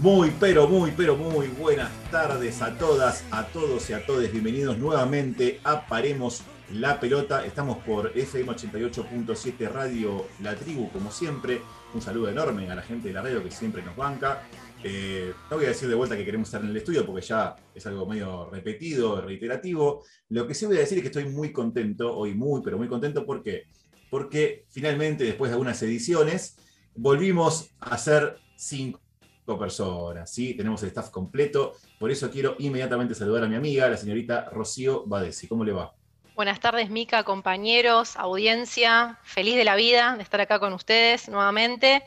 Muy, pero muy, pero muy buenas tardes a todas, a todos y a todos. Bienvenidos nuevamente a Paremos la Pelota. Estamos por FM 88.7 Radio La Tribu, como siempre. Un saludo enorme a la gente de la radio que siempre nos banca. Eh, no voy a decir de vuelta que queremos estar en el estudio porque ya es algo medio repetido, reiterativo. Lo que sí voy a decir es que estoy muy contento, hoy muy, pero muy contento. ¿Por qué? Porque finalmente, después de algunas ediciones, volvimos a ser cinco personas, ¿sí? Tenemos el staff completo, por eso quiero inmediatamente saludar a mi amiga, la señorita Rocío Badesi. ¿Cómo le va? Buenas tardes, Mica, compañeros, audiencia. Feliz de la vida de estar acá con ustedes nuevamente.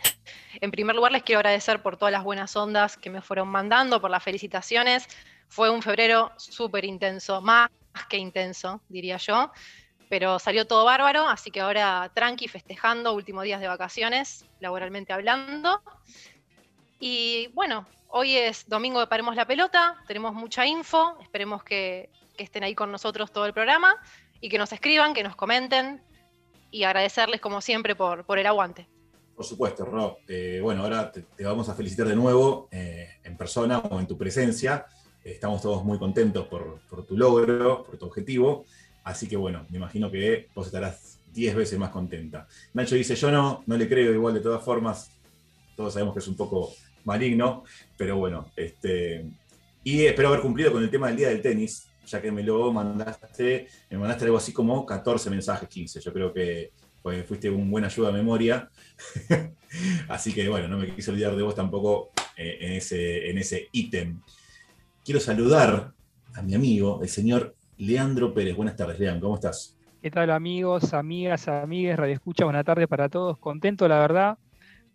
En primer lugar, les quiero agradecer por todas las buenas ondas que me fueron mandando, por las felicitaciones. Fue un febrero súper intenso, más que intenso, diría yo. Pero salió todo bárbaro, así que ahora tranqui, festejando, últimos días de vacaciones, laboralmente hablando. Y bueno, hoy es domingo de Paremos la Pelota, tenemos mucha info, esperemos que, estén ahí con nosotros todo el programa y que nos escriban, que nos comenten y agradecerles como siempre por, por el aguante. Por supuesto, Rob. Eh, bueno, ahora te, vamos a felicitar de nuevo eh, en persona o en tu presencia. estamos todos muy contentos por, por, tu logro, por tu objetivo. Así que bueno, me imagino que vos estarás 10 veces más contenta. Nacho dice, yo no, no le creo igual de todas formas. Todos sabemos que es un poco maligno, pero bueno, este, y espero haber cumplido con el tema del día del tenis, ya que me lo mandaste, me mandaste algo así como 14 mensajes, 15, yo creo que fuiste un buen ayuda a memoria, así que bueno, no me quise olvidar de vos tampoco eh, en ese en ese ítem. Quiero saludar a mi amigo, el señor Leandro Pérez. Buenas tardes, Leandro, ¿cómo estás? ¿Qué tal amigos, amigas, amigues, Radio Escucha? Buenas tardes para todos. Contento, la verdad,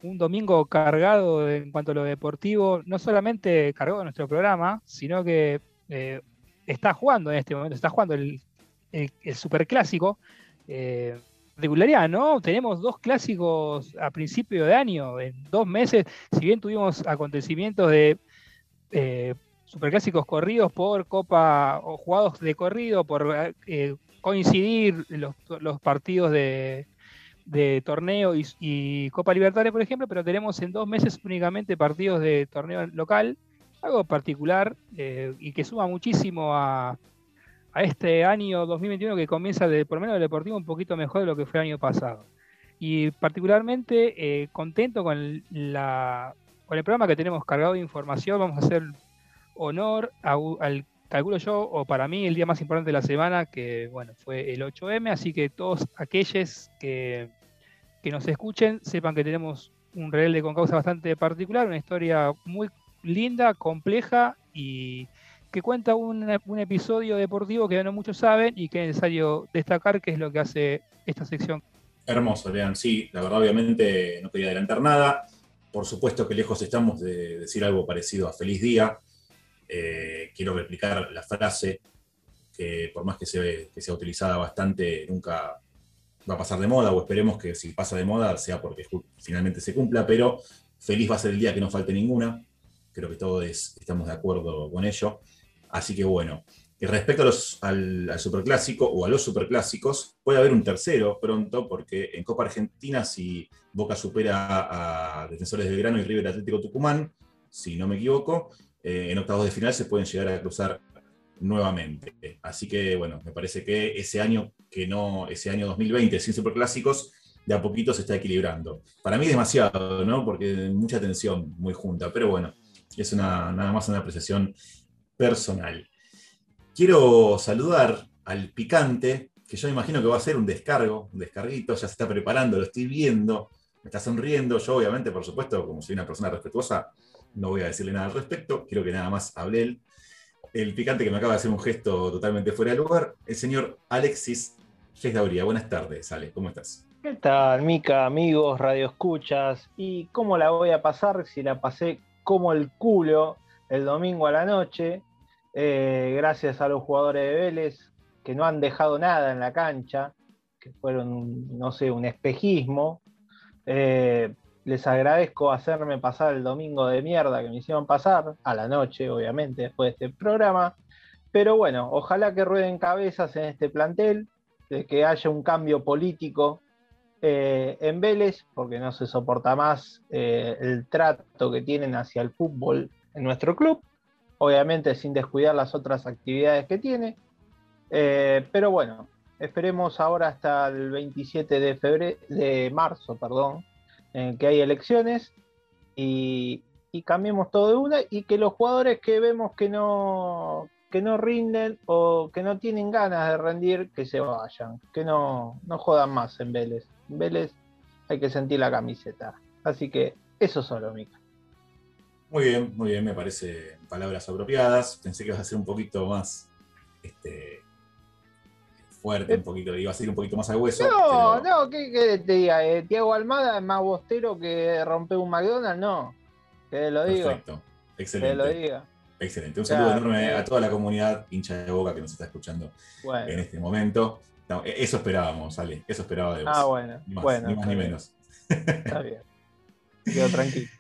un domingo cargado en cuanto a lo deportivo, no solamente cargado nuestro programa, sino que eh, está jugando en este momento, está jugando el, superclásico. Eh, regularidad, ¿no? Tenemos dos clásicos a principio de año, en dos meses, si bien tuvimos acontecimientos de eh, superclásicos corridos por Copa o jugados de corrido, por eh, coincidir los partidos de, de torneo y, Copa Libertadores, por ejemplo, pero tenemos en dos meses únicamente partidos de torneo local, algo particular eh, y que suma muchísimo a, este año 2021 que comienza, de, por lo menos el deportivo, un poquito mejor de lo que fue el año pasado. Y particularmente eh, contento con, la, con el programa que tenemos cargado de información. Vamos a hacer honor al calculo yo, o para mí, el día más importante de la semana, que bueno, fue el 8M, así que todos aquellos que que nos escuchen sepan que tenemos un rebelde con causa bastante particular, una historia muy linda, compleja y que cuenta un, episodio deportivo que no muchos saben y que es necesario destacar que es lo que hace esta sección. Hermoso, Lean. Sí, la verdad, obviamente no quería adelantar nada. Por supuesto que lejos estamos de decir algo parecido a Feliz Día. Eh, quiero replicar la frase que por más que, se, que sea utilizada bastante, nunca va a pasar de moda, o esperemos que si pasa de moda sea porque finalmente se cumpla, pero feliz va a ser el día que no falte ninguna. Creo que todos estamos de acuerdo con ello. Así que bueno, y respecto a los, al, superclásico o a los superclásicos, puede haber un tercero pronto, porque en Copa Argentina, si Boca supera a Defensores del Grano y River Atlético Tucumán, si no me equivoco, eh, en octavos de final se pueden llegar a cruzar nuevamente. Así que bueno, me parece que ese año que no, ese año 2020 sin superclásicos, de a poquito se está equilibrando. Para mí demasiado, ¿no? Porque mucha tensión muy junta, pero bueno, es una, nada más una apreciación personal. Quiero saludar al picante, que yo imagino que va a ser un descargo, un descarguito, ya se está preparando, lo estoy viendo, me está sonriendo. Yo, obviamente, por supuesto, como soy una persona respetuosa, no voy a decirle nada al respecto, quiero que nada más hable él el picante que me acaba de hacer un gesto totalmente fuera de lugar, el señor Alexis Gesdauría. Buenas tardes, Ale, ¿cómo estás? ¿Qué tal, Mica, amigos, radio escuchas? ¿Y cómo la voy a pasar si la pasé como el culo el domingo a la noche? Eh, gracias a los jugadores de Vélez que no han dejado nada en la cancha, que fueron, no sé, un espejismo. Eh, les agradezco hacerme pasar el domingo de mierda que me hicieron pasar, a la noche, obviamente, después de este programa. Pero bueno, ojalá que rueden cabezas en este plantel, de que haya un cambio político eh, en Vélez, porque no se soporta más eh, el trato que tienen hacia el fútbol en nuestro club, obviamente sin descuidar las otras actividades que tiene. Eh, pero bueno, esperemos ahora hasta el 27 de, febrero, de marzo, perdón, que hay elecciones y, y cambiemos todo de una y que los jugadores que vemos que no, que no rinden o que no tienen ganas de rendir, que se vayan, que no, no jodan más en Vélez. En Vélez hay que sentir la camiseta. Así que eso solo, Mica. Muy bien, muy bien, me parece palabras apropiadas. Pensé que ibas a ser un poquito más este, fuerte, un poquito, iba a ser un poquito más al hueso. No, no, ¿qué, te diga? Eh, Tiago Almada es más bostero que romper un McDonald's, no. Que lo digo. Perfecto, excelente. Que lo diga. Excelente. Un saludo enorme a toda la comunidad hincha de boca que nos está escuchando en este momento. E-, eso esperábamos, Ale. Eso esperaba de vos. Ah, bueno. Ni más, bueno, ni, más, ni menos. Está bien. Quedo tranquilo.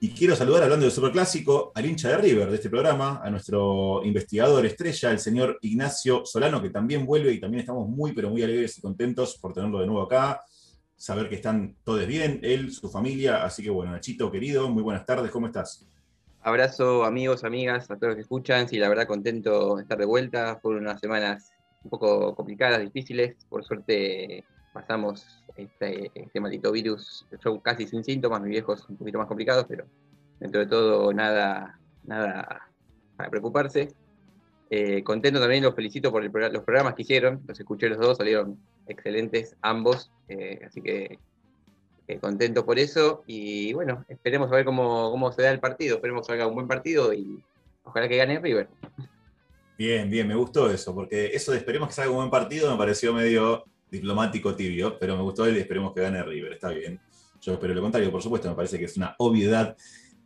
Y quiero saludar, hablando del Superclásico, al hincha de River de este programa, a nuestro investigador estrella, el señor Ignacio Solano, que también vuelve y también estamos muy, pero muy alegres y contentos por tenerlo de nuevo acá. Saber que están todos bien, él, su familia. Así que bueno, Nachito, querido, muy buenas tardes, ¿cómo estás? Abrazo, amigos, amigas, a todos los que escuchan. Sí, la verdad, contento de estar de vuelta. Fueron unas semanas un poco complicadas, difíciles. Por suerte, pasamos este, este maldito virus. Yo casi sin síntomas, mis viejos un poquito más complicados, pero dentro de todo, nada, nada para preocuparse. Eh, contento también, los felicito por los programas que hicieron. Los escuché los dos, salieron excelentes ambos. Eh, así que contento por eso y bueno, esperemos a ver cómo, cómo se da el partido, esperemos que haga un buen partido y ojalá que gane River. Bien, bien, me gustó eso, porque eso de esperemos que salga un buen partido me pareció medio diplomático tibio, pero me gustó el esperemos que gane River, está bien. Yo espero lo contrario, por supuesto, me parece que es una obviedad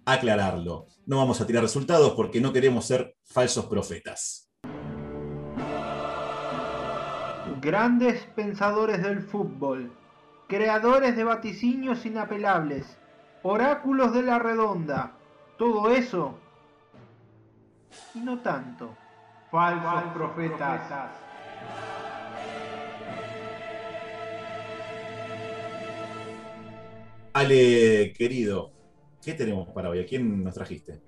aclararlo. No vamos a tirar resultados porque no queremos ser falsos profetas. Grandes pensadores del fútbol creadores de vaticinios inapelables, oráculos de la redonda, todo eso y no tanto. Falsos, profetas. Ale, querido, ¿qué tenemos para hoy? ¿A quién nos trajiste?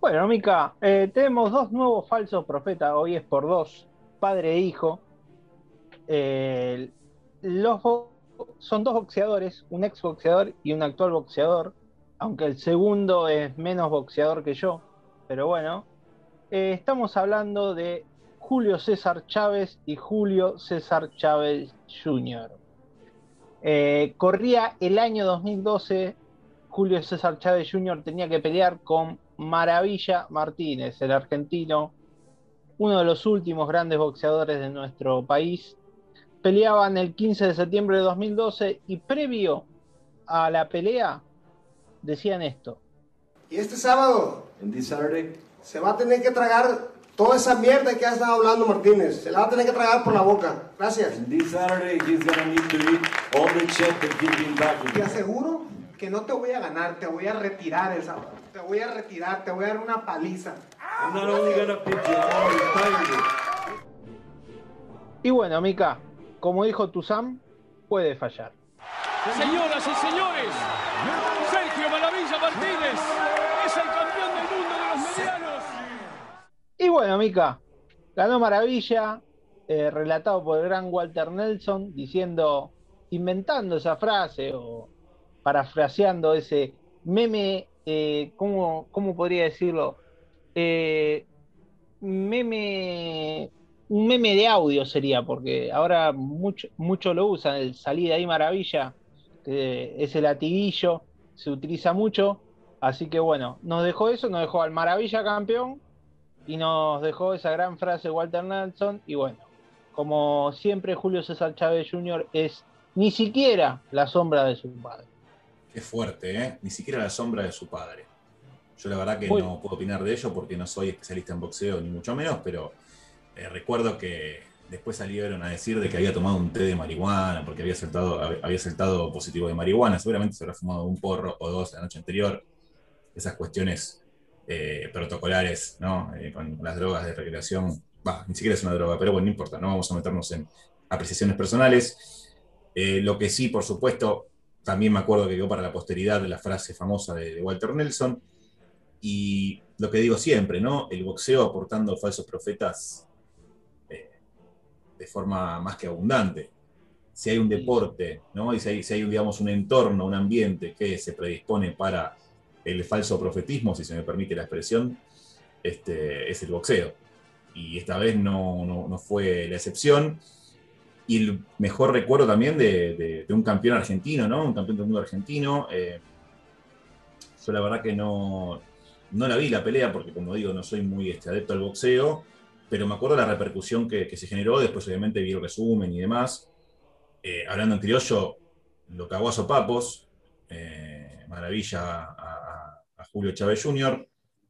Bueno, Mica, eh, tenemos dos nuevos falsos profetas, hoy es por dos, padre e hijo. Eh, los son dos boxeadores, un ex boxeador y un actual boxeador, aunque el segundo es menos boxeador que yo, pero bueno, eh, estamos hablando de Julio César Chávez y Julio César Chávez Jr. Eh, corría el año 2012, Julio César Chávez Jr. tenía que pelear con Maravilla Martínez, el argentino, uno de los últimos grandes boxeadores de nuestro país, peleaban el 15 de septiembre de 2012 y previo a la pelea decían esto. Y este sábado se va a tener que tragar toda esa mierda que ha estado hablando Martínez. Se la va a tener que tragar por la boca. Gracias. Te aseguro que no te voy a ganar, te voy a retirar el sábado. Te voy a retirar, te voy a dar una paliza. Y bueno, Mika, como dijo Tuzam, puede fallar. Señoras y señores, Sergio Maravilla Martínez es el campeón del mundo de los medianos. Y bueno, Mica, ganó Maravilla, eh, relatado por el gran Walter Nelson, diciendo, inventando esa frase o parafraseando ese meme, eh, ¿cómo, podría decirlo? Eh, meme un meme de audio sería, porque ahora mucho, mucho lo usan, el salida ahí maravilla, que es el latiguillo, se utiliza mucho, así que bueno, nos dejó eso, nos dejó al maravilla campeón y nos dejó esa gran frase Walter Nelson y bueno, como siempre Julio César Chávez Jr. es ni siquiera la sombra de su padre. Qué fuerte, ¿eh? Ni siquiera la sombra de su padre. Yo la verdad que no puedo opinar de ello porque no soy especialista en boxeo, ni mucho menos, pero eh, recuerdo que después salieron a decir de que había tomado un té de marihuana porque había saltado, había saltado positivo de marihuana. Seguramente se habrá fumado un porro o dos la noche anterior. Esas cuestiones eh, protocolares, ¿no? Eh, con las drogas de recreación. ni siquiera es una droga, pero bueno, no importa, no vamos a meternos en apreciaciones personales. Lo que sí, por supuesto, también me acuerdo que quedó para la posteridad la frase famosa de, Walter Nelson. Y lo que digo siempre, ¿no? El boxeo aportando falsos profetas de forma más que abundante. Si hay un deporte, ¿no? Y si hay, si hay, digamos, un entorno, un ambiente que se predispone para el falso profetismo, si se me permite la expresión, este, es el boxeo. Y esta vez no, no fue la excepción y el mejor recuerdo también de, un campeón argentino, ¿no? Un campeón del mundo argentino. Eh, yo la verdad que no, no la vi la pelea, porque como digo, no soy muy este, adepto al boxeo, pero me acuerdo la repercusión que, se generó, después obviamente vi el resumen y demás. Eh, hablando en criollo, lo cagó a sopapos, eh, maravilla a, a, Julio Chávez Jr.,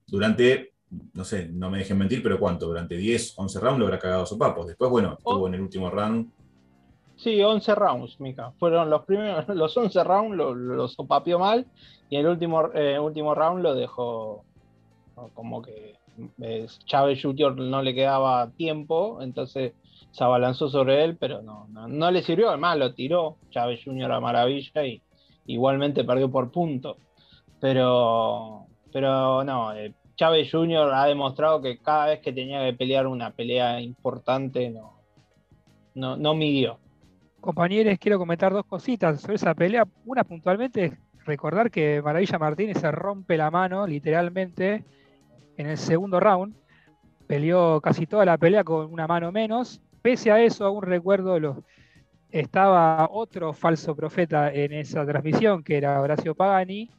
durante, no sé, no me dejen mentir, pero ¿cuánto? Durante 10, 11 rounds lo habrá cagado a sopapos. Después, bueno, estuvo en el último round Sí, 11 rounds, Mica. Fueron los primeros, los 11 rounds los lo sopapió mal y el último, eh, último round lo dejó como que Chávez Jr. no le quedaba tiempo, entonces se abalanzó sobre él, pero no, no, le sirvió, además lo tiró Chávez Jr. a maravilla y igualmente perdió por punto. Pero, pero no, eh, Chávez Jr. ha demostrado que cada vez que tenía que pelear una pelea importante no, no, no midió. Compañeros, quiero comentar dos cositas sobre esa pelea. Una puntualmente recordar que Maravilla Martínez se rompe la mano, literalmente, en el segundo round. Peleó casi toda la pelea con una mano menos. Pese a eso, aún recuerdo, estaba otro falso profeta en esa transmisión, que era Horacio Pagani,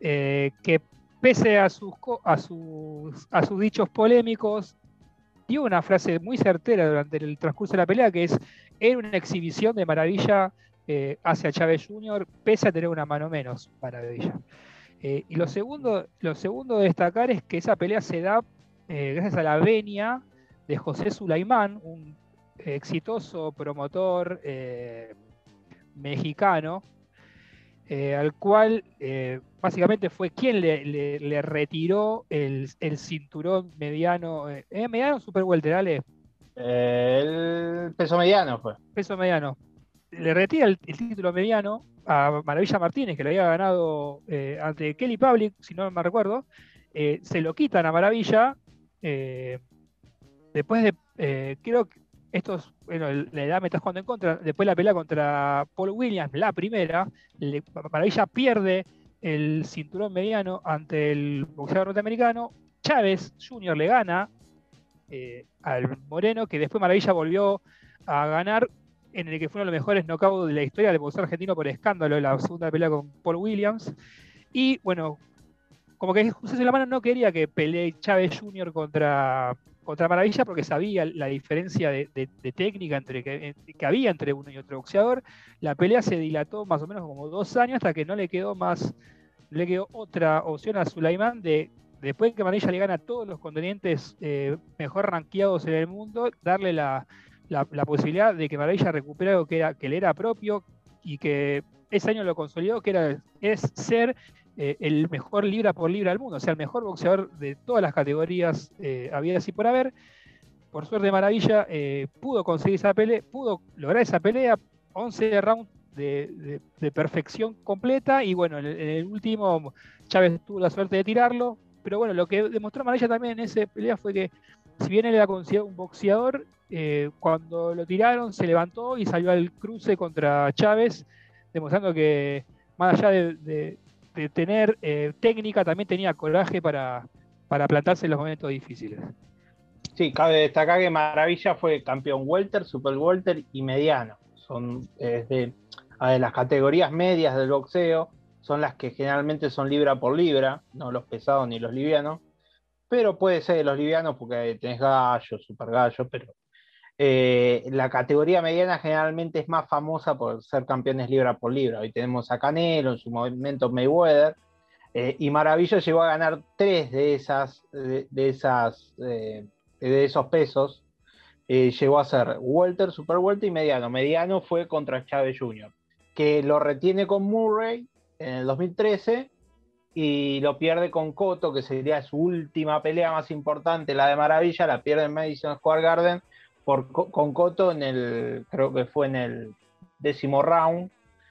eh, que pese a sus dichos polémicos, dio una frase muy certera durante el transcurso de la pelea, que es era una exhibición de maravilla eh, hacia Chávez Jr., pese a tener una mano menos, maravilla. Eh, y lo segundo, lo segundo de destacar es que esa pelea se da eh, gracias a la venia de José Sulaimán, un exitoso promotor mexicano, al cual básicamente fue quien le, retiró el, cinturón mediano, ¿eh, mediano super welter, el peso mediano fue. Peso mediano. Le retira el, título mediano a Maravilla Martínez, que lo había ganado eh, ante Kelly Public, si no me recuerdo. Eh, se lo quitan a Maravilla. Eh, después de. creo que estos. Bueno, la edad me estás jugando en contra. Después la pelea contra Paul Williams, la primera. Maravilla pierde el cinturón mediano ante el boxeador norteamericano. Chávez Jr. le gana al Moreno, que después Maravilla volvió a ganar en el que fue uno de los mejores knockouts de la historia del boxeo argentino por escándalo, la segunda pelea con Paul Williams. Y bueno, como que José la mano no quería que pelee Chávez Jr. contra, contra Maravilla porque sabía la diferencia de, técnica entre que, había entre uno y otro boxeador. La pelea se dilató más o menos como dos años hasta que no le quedó más, le quedó otra opción a Sulaimán de después que Maravilla le gana a todos los contendientes eh, mejor rankeados en el mundo, darle la, posibilidad de que Maravilla recupere algo que, era, que le era propio y que ese año lo consolidó, que era, es ser eh, el mejor libra por libra del mundo, o sea, el mejor boxeador de todas las categorías eh, había así por haber. Por suerte Maravilla pudo conseguir esa pelea, pudo lograr esa pelea, 11 rounds de, perfección completa y bueno, en el último Chávez tuvo la suerte de tirarlo, pero bueno, lo que demostró Marella también en esa pelea fue que, si bien él era considerado un boxeador, eh, cuando lo tiraron se levantó y salió al cruce contra Chávez, demostrando que más allá de, tener eh, técnica, también tenía coraje para, plantarse en los momentos difíciles. Sí, cabe destacar que Maravilla fue campeón welter, super welter y mediano. Son de, las categorías medias del boxeo son las que generalmente son libra por libra, no los pesados ni los livianos, pero puede ser de los livianos porque tenés gallos, super gallos, pero eh, la categoría mediana generalmente es más famosa por ser campeones libra por libra. Hoy tenemos a Canelo, en su momento Mayweather, eh, y Maravillo llegó a ganar tres de esas, de, esas, eh, de esos pesos. llegó a ser Welter, Super Welter y Mediano. Mediano fue contra Chávez Jr., que lo retiene con Murray en el 2013 y lo pierde con Coto, que sería su última pelea más importante, la de Maravilla, la pierde en Madison Square Garden por, con Coto en el, creo que fue en el décimo round,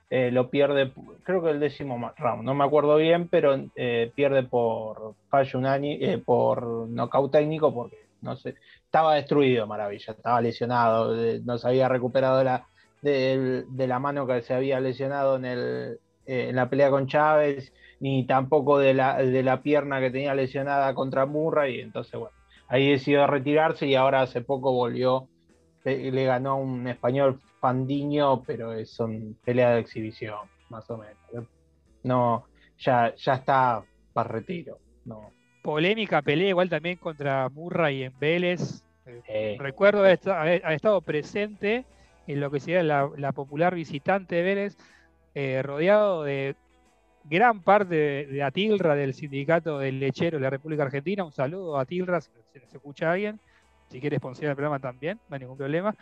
eh, lo pierde, creo que el décimo round, no me acuerdo bien, pero eh, pierde por fallo unánime, eh, por nocaut técnico, porque no sé, estaba destruido Maravilla, estaba lesionado, no se había recuperado la, de, la mano que se había lesionado en, el, en la pelea con Chávez, ni tampoco de la, de la pierna que tenía lesionada contra Murray, y entonces bueno, ahí decidió retirarse y ahora hace poco volvió, le ganó a un español Fandiño, pero es un pelea de exhibición, más o menos. No, ya, ya está para retiro. No. Polémica pelea igual también contra Murray en Vélez. Eh, recuerdo haber, estado presente en lo que sería la, popular visitante de Vélez, eh, rodeado de gran parte de, Atilra del sindicato del lechero de la República Argentina. Un saludo a Atilra, si, se escucha alguien. Si quiere sponsor el programa también, no hay ningún problema.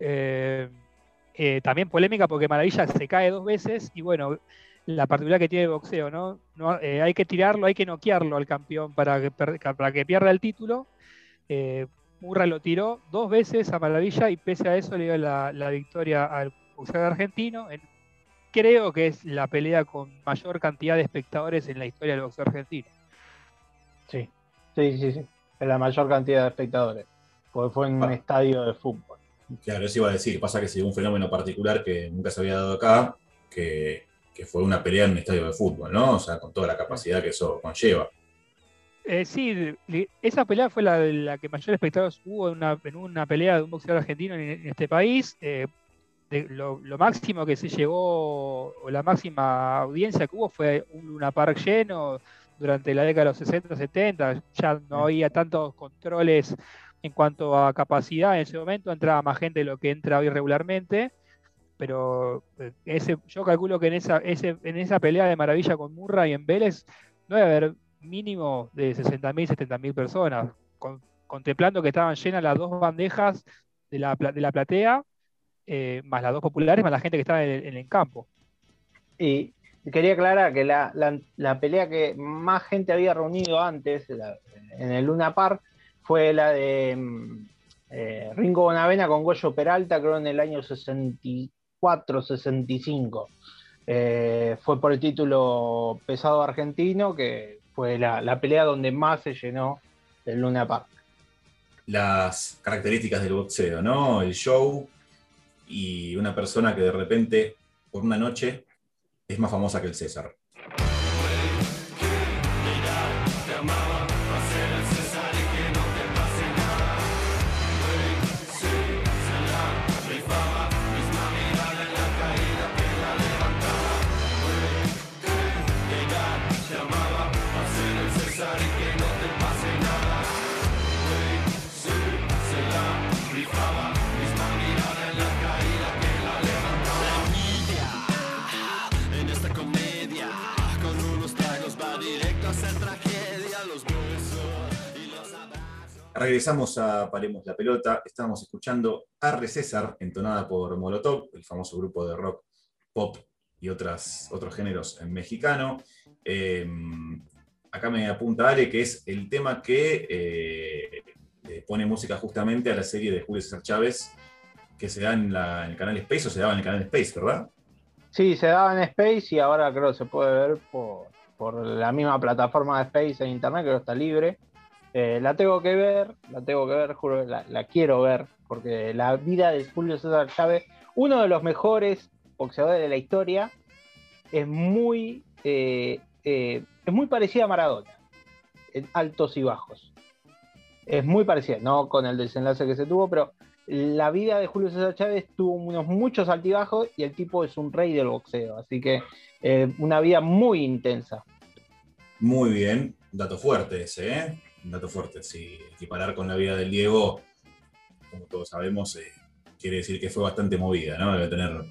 Eh, eh, también polémica porque Maravilla se cae dos veces y bueno, la particularidad que tiene el boxeo, ¿no? Eh, hay que tirarlo, hay que noquearlo al campeón para que, para que pierda el título. Eh, Murra lo tiró dos veces a Maravilla y pese a eso le dio la, victoria al boxeador argentino. Creo que es la pelea con mayor cantidad de espectadores en la historia del boxeo argentino. Sí, sí, sí, sí. Es la mayor cantidad de espectadores. Porque fue en un estadio de fútbol. Claro, eso iba a decir. Pasa que si un fenómeno particular que nunca se había dado acá, que, fue una pelea en un estadio de fútbol, ¿no? O sea, con toda la capacidad que eso conlleva. Eh, sí, esa pelea fue la, la que mayor espectadores hubo en una, en una pelea de un boxeador argentino en, este país. Eh, lo, máximo que se llegó, o la máxima audiencia que hubo fue un Luna Park lleno durante la década de los 60, 70. Ya no había tantos controles en cuanto a capacidad en ese momento, entraba más gente de lo que entra hoy regularmente, pero eh, ese, yo calculo que en esa, ese, en esa pelea de maravilla con Murray en Vélez no debe haber mínimo de 60.000, 70.000 personas, contemplando que estaban llenas las dos bandejas de la, de la platea, eh, más las dos populares, más la gente que estaba en el, campo. Y quería aclarar que la, la, pelea que más gente había reunido antes, en el Luna Park, fue la de mm, eh, Ringo Bonavena con Goyo Peralta, creo en el año 64, 65. Eh, fue por el título pesado argentino, que fue la, pelea donde más se llenó el Luna Park. Las características del boxeo, ¿no? El show y una persona que de repente, por una noche, es más famosa que el César. Regresamos a Paremos la Pelota. Estábamos escuchando Arre César, entonada por Molotov, el famoso grupo de rock, pop y otras, otros géneros en mexicano. Em, acá me apunta Ale que es el tema que eh, pone música justamente a la serie de Julio César Chávez que se da en, el canal Space o se daba en el canal Space, ¿verdad? Sí, se daba en Space y ahora creo que se puede ver por, por la misma plataforma de Space en internet, creo que está libre. Eh, la tengo que ver, la tengo que ver, juro, la, quiero ver, porque la vida de Julio César Chávez, uno de los mejores boxeadores de la historia, es muy, eh, eh, es muy parecida a Maradona, en altos y bajos. Es muy parecida, no con el desenlace que se tuvo, pero la vida de Julio César Chávez tuvo unos muchos altibajos y el tipo es un rey del boxeo, así que una vida muy intensa. Muy bien, dato fuerte ese, ¿eh? Un dato fuerte. Si equiparar con la vida del Diego, como todos sabemos, eh, quiere decir que fue bastante movida, ¿no? Debe tener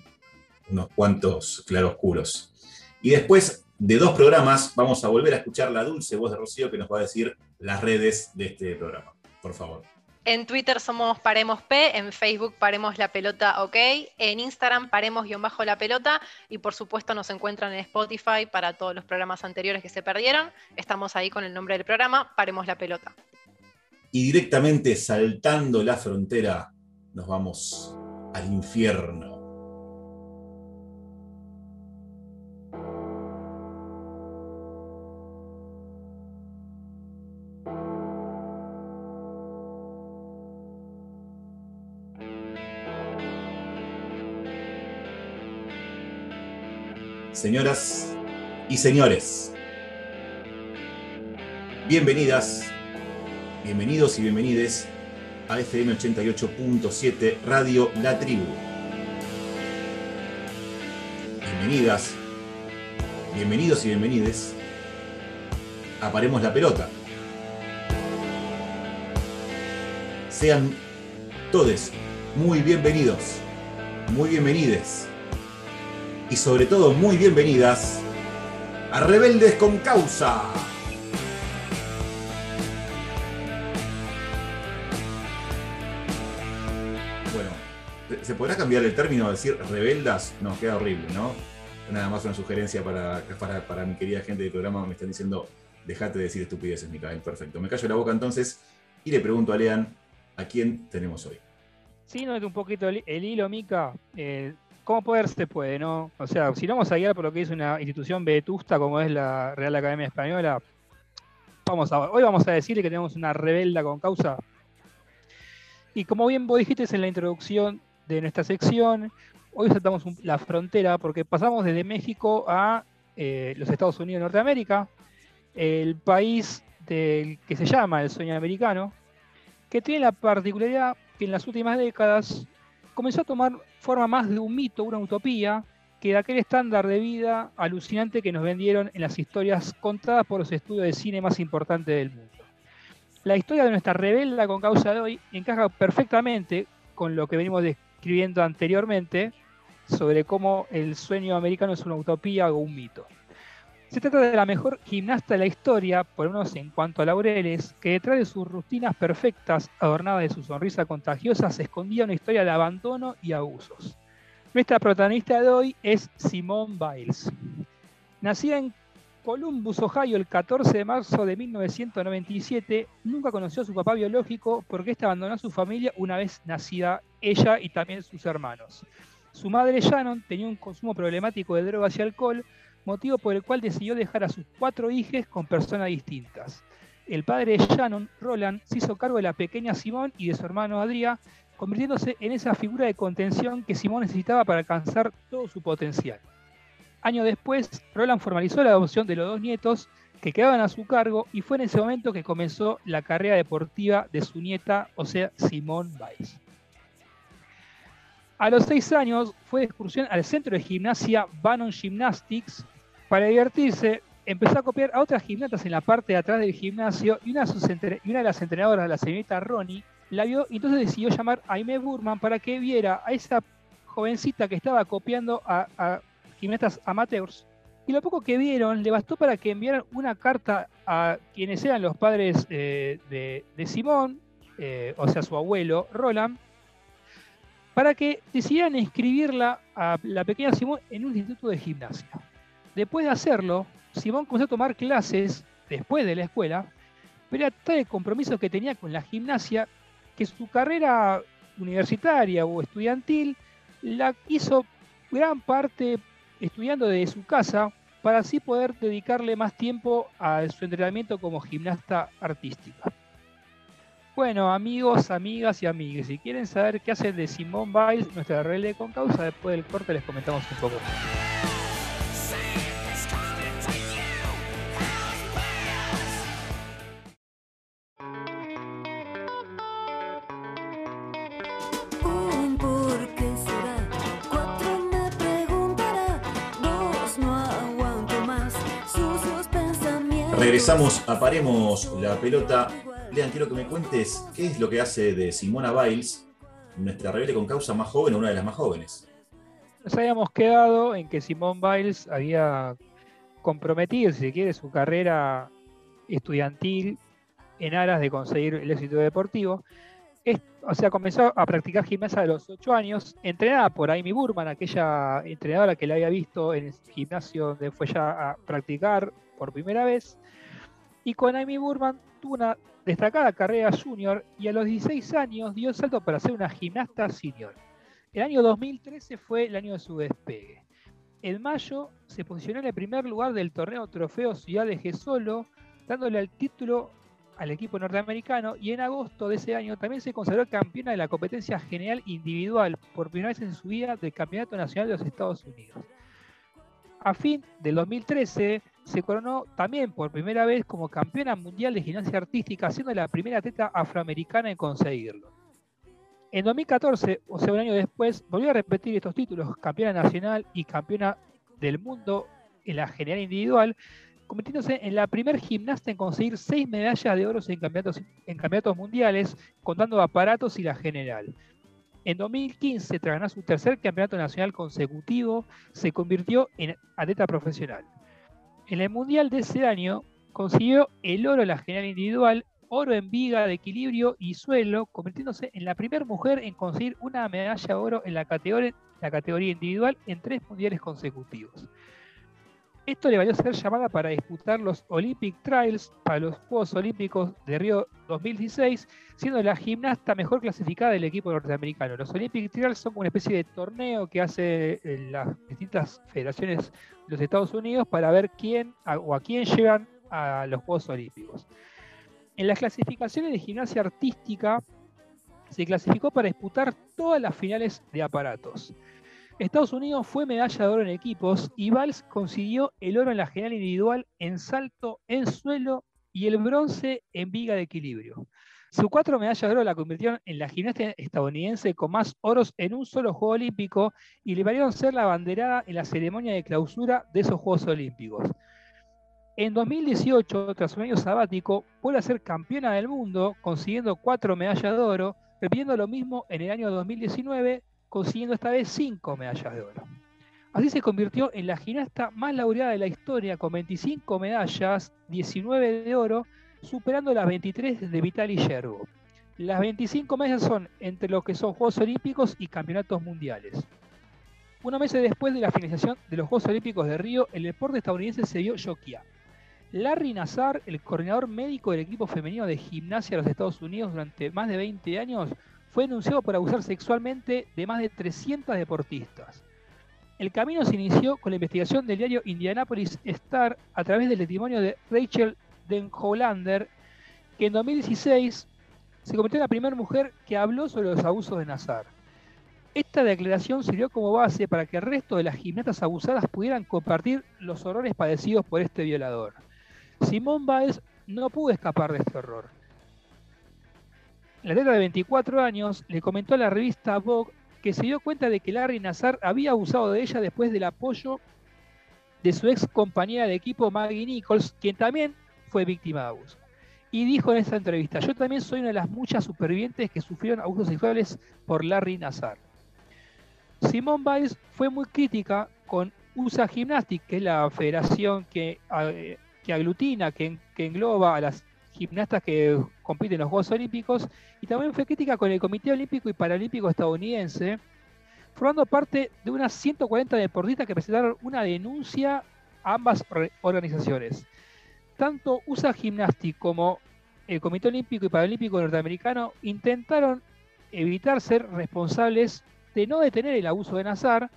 unos cuantos claroscuros. Y después de dos programas, vamos a volver a escuchar la dulce voz de Rocío que nos va a decir las redes de este programa. Por favor. En Twitter somos Paremos P, en Facebook Paremos la Pelota OK, en Instagram Paremos-la bajo Pelota y por supuesto nos encuentran en Spotify para todos los programas anteriores que se perdieron. Estamos ahí con el nombre del programa, Paremos la Pelota. Y directamente saltando la frontera, nos vamos al infierno. Señoras y señores. Bienvenidas, bienvenidos y bienvenides a FM 88.7 Radio La Tribu. Bienvenidas, bienvenidos y bienvenides a Paremos la Pelota. Sean todos muy bienvenidos, muy bienvenides y sobre todo muy bienvenidas a Rebeldes con Causa. Bueno, ¿se podrá cambiar el término a decir rebeldas? No, queda horrible, ¿no? Nada más una sugerencia para, para, mi querida gente del programa, me están diciendo, dejate de decir estupideces, Micael. Perfecto. Me callo la boca entonces y le pregunto a Lean, ¿a quién tenemos hoy? Sí, no es un poquito el, hilo, Mica. Eh, ¿Cómo poder se puede, no? O sea, si vamos a guiar por lo que es una institución vetusta como es la Real Academia Española, vamos a, hoy vamos a decirle que tenemos una rebelda con causa. Y como bien vos dijiste en la introducción de nuestra sección, hoy saltamos la frontera porque pasamos desde México a eh, los Estados Unidos de Norteamérica, el país del que se llama el sueño americano, que tiene la particularidad que en las últimas décadas comenzó a tomar forma más de un mito, una utopía, que de aquel estándar de vida alucinante que nos vendieron en las historias contadas por los estudios de cine más importantes del mundo. La historia de nuestra rebelda con causa de hoy encaja perfectamente con lo que venimos describiendo anteriormente sobre cómo el sueño americano es una utopía o un mito. Se trata de la mejor gimnasta de la historia, por lo menos en cuanto a laureles, que detrás de sus rutinas perfectas, adornadas de su sonrisa contagiosa, se escondía una historia de abandono y abusos. Nuestra protagonista de hoy es Simone Biles. Nacida en Columbus, Ohio, el 14 de marzo de 1997, nunca conoció a su papá biológico porque éste abandonó a su familia una vez nacida ella y también sus hermanos. Su madre Shannon tenía un consumo problemático de drogas y alcohol, motivo por el cual decidió dejar a sus cuatro hijos con personas distintas. El padre de Shannon, Roland, se hizo cargo de la pequeña Simón y de su hermano Adrián, convirtiéndose en esa figura de contención que Simón necesitaba para alcanzar todo su potencial. Años después, Roland formalizó la adopción de los dos nietos que quedaban a su cargo y fue en ese momento que comenzó la carrera deportiva de su nieta, o sea, Simón Biles. A los seis años fue de excursión al centro de gimnasia Bannon Gymnastics, para divertirse, empezó a copiar a otras gimnatas en la parte de atrás del gimnasio y una de, las entrenadoras, la señorita Ronnie, la vio y entonces decidió llamar a Aime Burman para que viera a esa jovencita que estaba copiando a, gimnastas amateurs. Y lo poco que vieron le bastó para que enviaran una carta a quienes eran los padres eh, de, Simón, eh, o sea, su abuelo, Roland, para que decidieran inscribirla a la pequeña Simón en un instituto de gimnasia. Después de hacerlo, Simón comenzó a tomar clases después de la escuela, pero era tal el compromiso que tenía con la gimnasia que su carrera universitaria o estudiantil la hizo gran parte estudiando desde su casa para así poder dedicarle más tiempo a su entrenamiento como gimnasta artística. Bueno, amigos, amigas y amigues, si quieren saber qué hacen de Simón Biles, nuestra relé con causa, después del corte les comentamos un poco Regresamos a Paremos la pelota. Lean, quiero que me cuentes qué es lo que hace de Simona Biles, nuestra rebelde con causa más joven o una de las más jóvenes. Nos habíamos quedado en que Simone Biles había comprometido, si se quiere, su carrera estudiantil en aras de conseguir el éxito deportivo. o sea, comenzó a practicar gimnasia a los 8 años, entrenada por Amy Burman, aquella entrenadora que la había visto en el gimnasio donde fue ya a practicar por primera vez. Y con Amy Burman tuvo una destacada carrera junior y a los 16 años dio el salto para ser una gimnasta senior. El año 2013 fue el año de su despegue. En mayo se posicionó en el primer lugar del torneo Trofeo Ciudad de Gesolo, dándole el título al equipo norteamericano y en agosto de ese año también se consagró campeona de la competencia general individual por primera vez en su vida del Campeonato Nacional de los Estados Unidos. A fin del 2013 se coronó también por primera vez como campeona mundial de gimnasia artística, siendo la primera atleta afroamericana en conseguirlo. En 2014, o sea, un año después, volvió a repetir estos títulos, campeona nacional y campeona del mundo en la general individual, convirtiéndose en la primer gimnasta en conseguir seis medallas de oro en campeonatos, en campeonatos mundiales, contando aparatos y la general. En 2015, tras ganar su tercer campeonato nacional consecutivo, se convirtió en atleta profesional. En el mundial de ese año, consiguió el oro en la general individual, oro en viga de equilibrio y suelo, convirtiéndose en la primera mujer en conseguir una medalla de oro en la categoría, la categoría individual en tres mundiales consecutivos. Esto le valió ser llamada para disputar los Olympic Trials para los Juegos Olímpicos de Río 2016, siendo la gimnasta mejor clasificada del equipo norteamericano. Los Olympic Trials son una especie de torneo que hace eh, las distintas federaciones de los Estados Unidos para ver quién o a quién llevan a los Juegos Olímpicos. En las clasificaciones de gimnasia artística se clasificó para disputar todas las finales de aparatos. Estados Unidos fue medalla de oro en equipos y Valls consiguió el oro en la general individual en salto en suelo y el bronce en viga de equilibrio. Sus cuatro medallas de oro la convirtieron en la gimnasta estadounidense con más oros en un solo Juego Olímpico y le valieron ser la banderada en la ceremonia de clausura de esos Juegos Olímpicos. En 2018, tras un año sabático, vuelve a ser campeona del mundo, consiguiendo cuatro medallas de oro, repitiendo lo mismo en el año 2019, consiguiendo esta vez cinco medallas de oro. Así se convirtió en la gimnasta más laureada de la historia con 25 medallas, 19 de oro, superando las 23 de Vitaly Sherbo. Las 25 medallas son entre lo que son Juegos Olímpicos y Campeonatos Mundiales. Unos meses después de la finalización de los Juegos Olímpicos de Río, el deporte estadounidense se vio choqueado. Larry Nazar, el coordinador médico del equipo femenino de gimnasia de los Estados Unidos durante más de 20 años, fue denunciado por abusar sexualmente de más de 300 deportistas. El camino se inició con la investigación del diario Indianapolis Star a través del testimonio de Rachel Denhollander, que en 2016 se convirtió en la primera mujer que habló sobre los abusos de Nazar. Esta declaración sirvió como base para que el resto de las gimnastas abusadas pudieran compartir los horrores padecidos por este violador. Simón Baez no pudo escapar de este horror. La atleta de 24 años le comentó a la revista Vogue que se dio cuenta de que Larry Nazar había abusado de ella después del apoyo de su ex compañera de equipo Maggie Nichols, quien también fue víctima de abuso. Y dijo en esta entrevista, yo también soy una de las muchas supervivientes que sufrieron abusos sexuales por Larry Nazar. Simone Biles fue muy crítica con USA Gymnastics, que es la federación que, eh, que aglutina, que engloba a las gimnastas que compiten en los Juegos Olímpicos, y también fue crítica con el Comité Olímpico y Paralímpico estadounidense, formando parte de unas 140 deportistas que presentaron una denuncia a ambas organizaciones. Tanto USA Gymnastics como el Comité Olímpico y Paralímpico norteamericano intentaron evitar ser responsables de no detener el abuso de Nazar,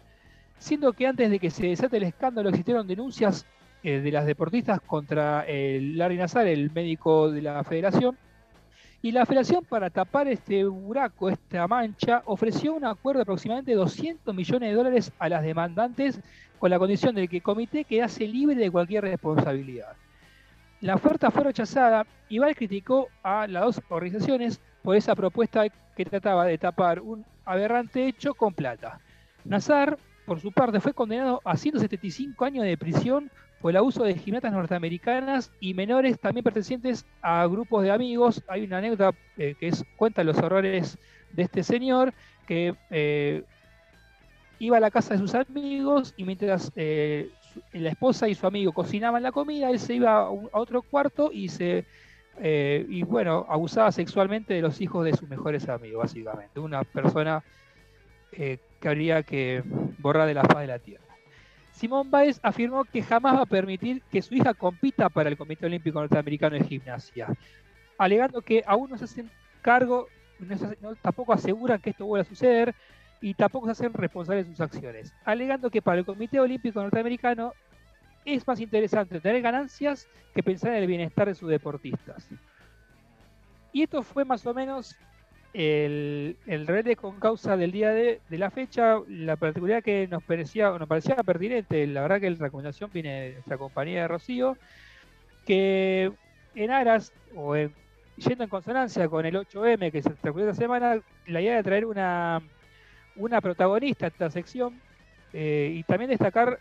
siendo que antes de que se desate el escándalo existieron denuncias eh, de las deportistas contra el Larry Nazar, el médico de la federación. Y la federación, para tapar este buraco, esta mancha, ofreció un acuerdo de aproximadamente 200 millones de dólares a las demandantes con la condición de que el comité quedase libre de cualquier responsabilidad. La oferta fue rechazada y Val criticó a las dos organizaciones por esa propuesta que trataba de tapar un aberrante hecho con plata. Nazar, por su parte, fue condenado a 175 años de prisión por el abuso de gimnastas norteamericanas y menores también pertenecientes a grupos de amigos. Hay una anécdota eh, que cuenta los horrores de este señor que eh, iba a la casa de sus amigos y mientras eh, la esposa y su amigo cocinaban la comida, él se iba a, otro cuarto y se y bueno, abusaba sexualmente de los hijos de sus mejores amigos, básicamente. Una persona que habría que borrar de la faz de la tierra. Simón Báez afirmó que jamás va a permitir que su hija compita para el Comité Olímpico Norteamericano de Gimnasia, alegando que aún no se hacen cargo, tampoco aseguran que esto vuelva a suceder y tampoco se hacen responsables de sus acciones, alegando que para el Comité Olímpico Norteamericano es más interesante tener ganancias que pensar en el bienestar de sus deportistas. Y esto fue más o menos el, el rebelde con causa del día de, de la fecha, la particularidad que nos parecía, nos parecía pertinente, la verdad que la recomendación viene de nuestra compañía de Rocío, que en aras o en- yendo en consonancia con el 8M que se transcurrió esta semana, la idea de traer una, una protagonista a esta sección eh, y también destacar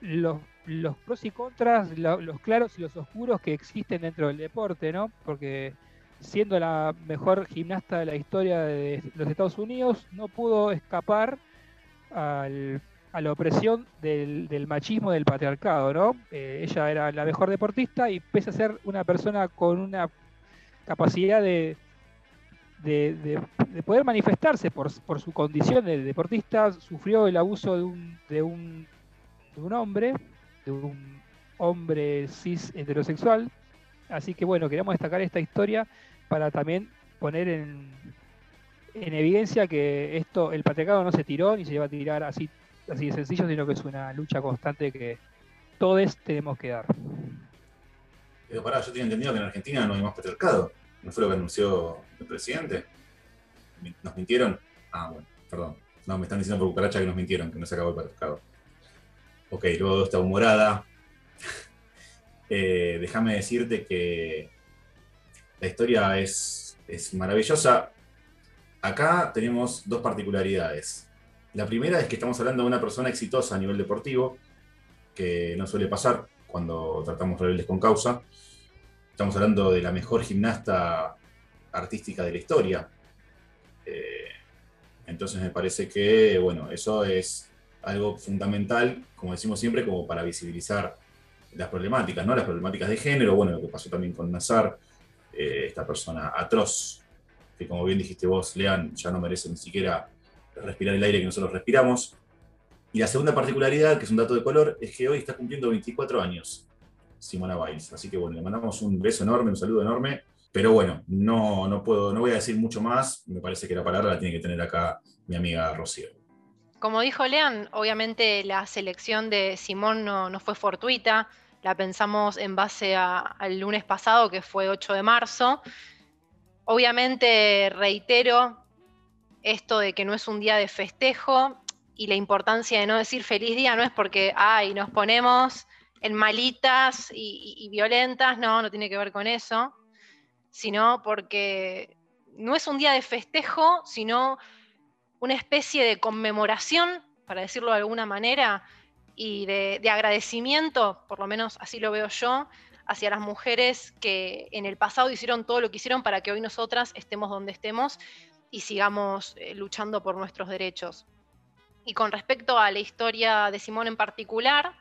los, los pros y contras, lo- los claros y los oscuros que existen dentro del deporte, ¿no? Porque siendo la mejor gimnasta de la historia de los Estados Unidos, no pudo escapar al- a la opresión del, del machismo del patriarcado, ¿no? Eh, ella era la mejor deportista y pese a ser una persona con una capacidad de, de, de- de poder manifestarse por, por su condición de deportista, sufrió el abuso de un, de un, un hombre, de un hombre cis heterosexual. Así que bueno, queríamos destacar esta historia para también poner en, en evidencia que esto, el patriarcado no se tiró ni se va a tirar así, así de sencillo, sino que es una lucha constante que todos tenemos que dar. Pero pará, yo tenía entendido que en Argentina no hay más patriarcado. ¿No fue lo que anunció el presidente? ¿Nos mintieron? Ah, bueno, perdón. No, me están diciendo por cucaracha que nos mintieron, que no se acabó el patriarcado. Ok, luego de esta humorada, eh, déjame decirte que la historia es, es maravillosa. Acá tenemos dos particularidades. La primera es que estamos hablando de una persona exitosa a nivel deportivo, que no suele pasar cuando tratamos rebeldes con causa. Estamos hablando de la mejor gimnasta artística de la historia. Eh, entonces me parece que, bueno, eso es algo fundamental, como decimos siempre, como para visibilizar las problemáticas, ¿no? Las problemáticas de género, bueno, lo que pasó también con Nazar, eh, esta persona atroz, que como bien dijiste vos, Lean, ya no merece ni siquiera respirar el aire que nosotros respiramos. Y la segunda particularidad, que es un dato de color, es que hoy está cumpliendo 24 años Simona Biles. Así que bueno, le mandamos un beso enorme, un saludo enorme. Pero bueno, no, no puedo, no voy a decir mucho más. Me parece que la palabra la tiene que tener acá mi amiga Rocío. Como dijo Lean, obviamente la selección de Simón no, no fue fortuita, la pensamos en base a- al lunes pasado, que fue 8 de marzo. Obviamente reitero esto de que no es un día de festejo y la importancia de no decir feliz día no es porque, ay, nos ponemos en malitas y, y- y violentas, no, no tiene que ver con eso, sino porque no es un día de festejo, sino una especie de conmemoración, para decirlo de alguna manera, y de, de agradecimiento, por lo menos así lo veo yo, hacia las mujeres que en el pasado hicieron todo lo que hicieron para que hoy nosotras estemos donde estemos y sigamos eh, luchando por nuestros derechos. Y con respecto a la historia de Simón en particular,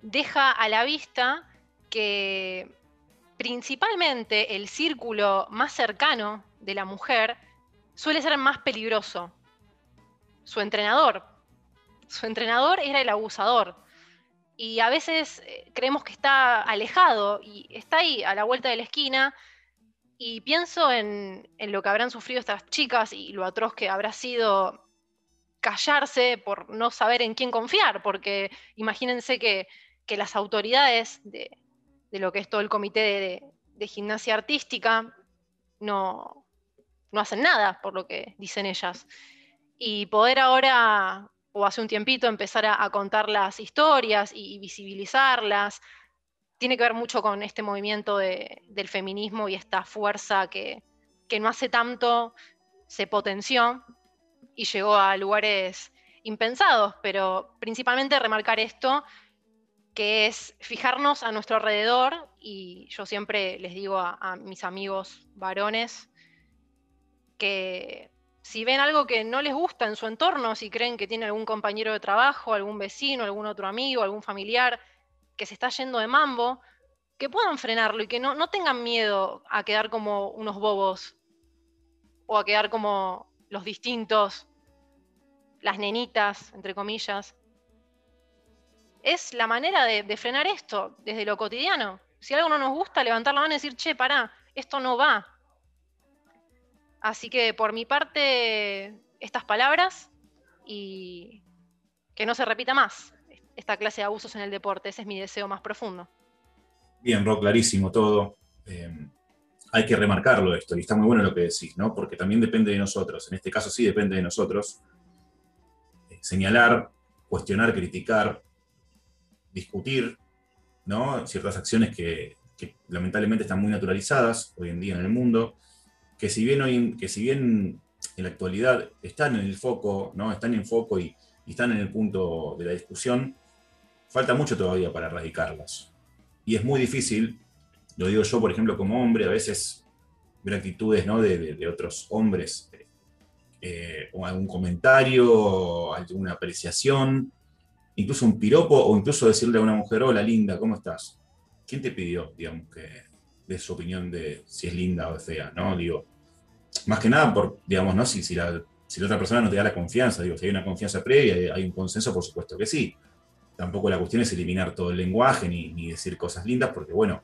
deja a la vista que principalmente el círculo más cercano de la mujer suele ser más peligroso. Su entrenador. Su entrenador era el abusador. Y a veces eh, creemos que está alejado y está ahí, a la vuelta de la esquina. Y pienso en, en lo que habrán sufrido estas chicas y lo atroz que habrá sido callarse por no saber en quién confiar, porque imagínense que, que las autoridades de, de lo que es todo el comité de, de- gimnasia artística no, no hacen nada por lo que dicen ellas. Y poder ahora, o hace un tiempito, empezar a, contar las historias y, visibilizarlas, tiene que ver mucho con este movimiento de- del feminismo y esta fuerza que, que no hace tanto se potenció y llegó a lugares impensados, pero principalmente remarcar esto, que es fijarnos a nuestro alrededor, y yo siempre les digo a mis amigos varones que si ven algo que no les gusta en su entorno, si creen que tiene algún compañero de trabajo, algún vecino, algún otro amigo, algún familiar que se está yendo de mambo, que puedan frenarlo y que no, no tengan miedo a quedar como unos bobos o a quedar como los distintos, las nenitas, entre comillas. Es la manera de, de frenar esto desde lo cotidiano. Si algo no nos gusta, levantar la mano y decir, che, pará, esto no va. Así que por mi parte, estas palabras y que no se repita más esta clase de abusos en el deporte. Ese es mi deseo más profundo. Bien, Rock, clarísimo todo. Eh, hay que remarcarlo esto, y está muy bueno lo que decís, ¿no? Porque también depende de nosotros, en este caso sí depende de nosotros, eh, señalar, cuestionar, criticar, discutir, ¿no? Ciertas acciones que lamentablemente están muy naturalizadas hoy en día en el mundo, que si bien, hoy, que si bien en la actualidad están en el foco, ¿no? están en foco y, están en el punto de la discusión, falta mucho todavía para erradicarlas. Y es muy difícil, lo digo yo, por ejemplo, como hombre, a veces ver actitudes ¿no? de, de- otros hombres, eh, o algún comentario, alguna apreciación, incluso un piropo, o incluso decirle a una mujer, hola linda, ¿cómo estás? ¿Quién te pidió, digamos, que de su opinión de si es linda o fea? ¿no? Digo, más que nada por, digamos, ¿no? Si, si, la, si la otra persona no te da la confianza, digo, si hay una confianza previa, hay- un consenso, por supuesto que sí. Tampoco la cuestión es eliminar todo el lenguaje ni, ni decir cosas lindas, porque bueno,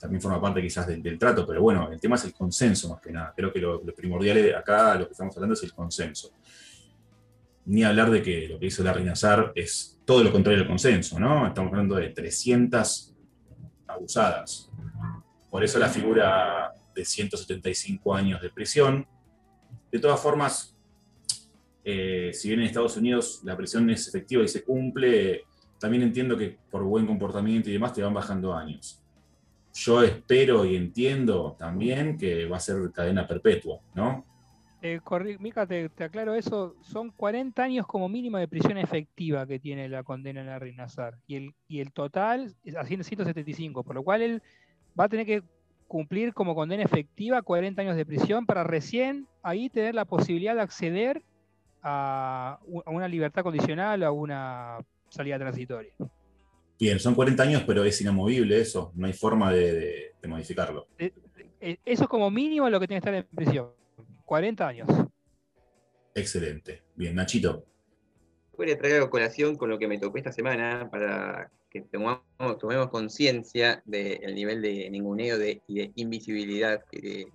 también forma parte quizás del, trato, pero bueno, el tema es el consenso más que nada. Creo que lo, lo primordial acá, lo que estamos hablando es el consenso. Ni hablar de que lo que hizo Larry Nassar es todo lo contrario del consenso, ¿no? Estamos hablando de 300 abusadas. Por eso la figura de 175 años de prisión. De todas formas, eh, si bien en Estados Unidos la prisión es efectiva y se cumple, también entiendo que por buen comportamiento y demás te van bajando años. Yo espero y entiendo también que va a ser cadena perpetua, ¿no? Eh, Mica, te, aclaro eso, son 40 años como mínimo de prisión efectiva que tiene la condena en Nassar. Y el, y el total es a 175, por lo cual él va a tener que cumplir como condena efectiva 40 años de prisión para recién ahí tener la posibilidad de acceder a, una libertad condicional o a una salida transitoria. Bien, son 40 años, pero es inamovible eso, no hay forma de, de- de modificarlo. Eh, Eso es como mínimo lo que tiene que estar en prisión. 40 años. Excelente. Bien, Nachito. Voy a traer a colación con lo que me tocó esta semana para que tomemos conciencia del nivel de ninguneo y de invisibilidad que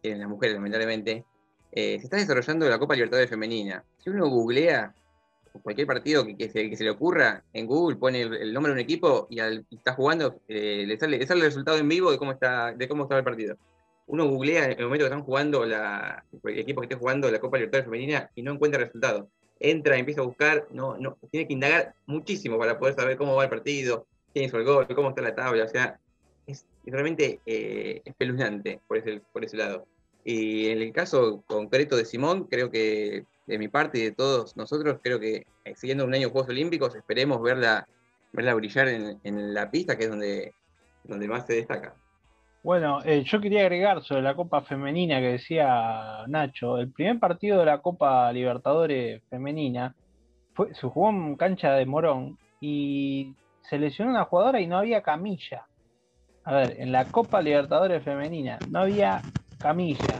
tienen las mujeres, lamentablemente. Eh, se está desarrollando la Copa Libertadores Femenina. Si uno googlea cualquier partido que, se, le ocurra, en Google pone el, nombre de un equipo y está jugando, eh, le, sale, le sale el resultado en vivo de cómo está, de cómo estaba el partido. Uno googlea en el momento que están jugando el equipo que esté jugando la Copa Libertadores Femenina y no encuentra resultado entra, empieza a buscar, no, no, tiene que indagar muchísimo para poder saber cómo va el partido, quién hizo el gol, cómo está la tabla, o sea, es, es realmente eh, espeluznante por ese, por ese lado. Y en el caso concreto de Simón, creo que de mi parte y de todos nosotros, creo que eh, siguiendo un año de Juegos Olímpicos, esperemos verla, verla brillar en, en la pista, que es donde, donde más se destaca. Bueno, eh, yo quería agregar sobre la Copa Femenina que decía Nacho. El primer partido de la Copa Libertadores Femenina fue, se jugó en cancha de Morón y se lesionó una jugadora y no había camilla. A ver, en la Copa Libertadores Femenina no había camilla.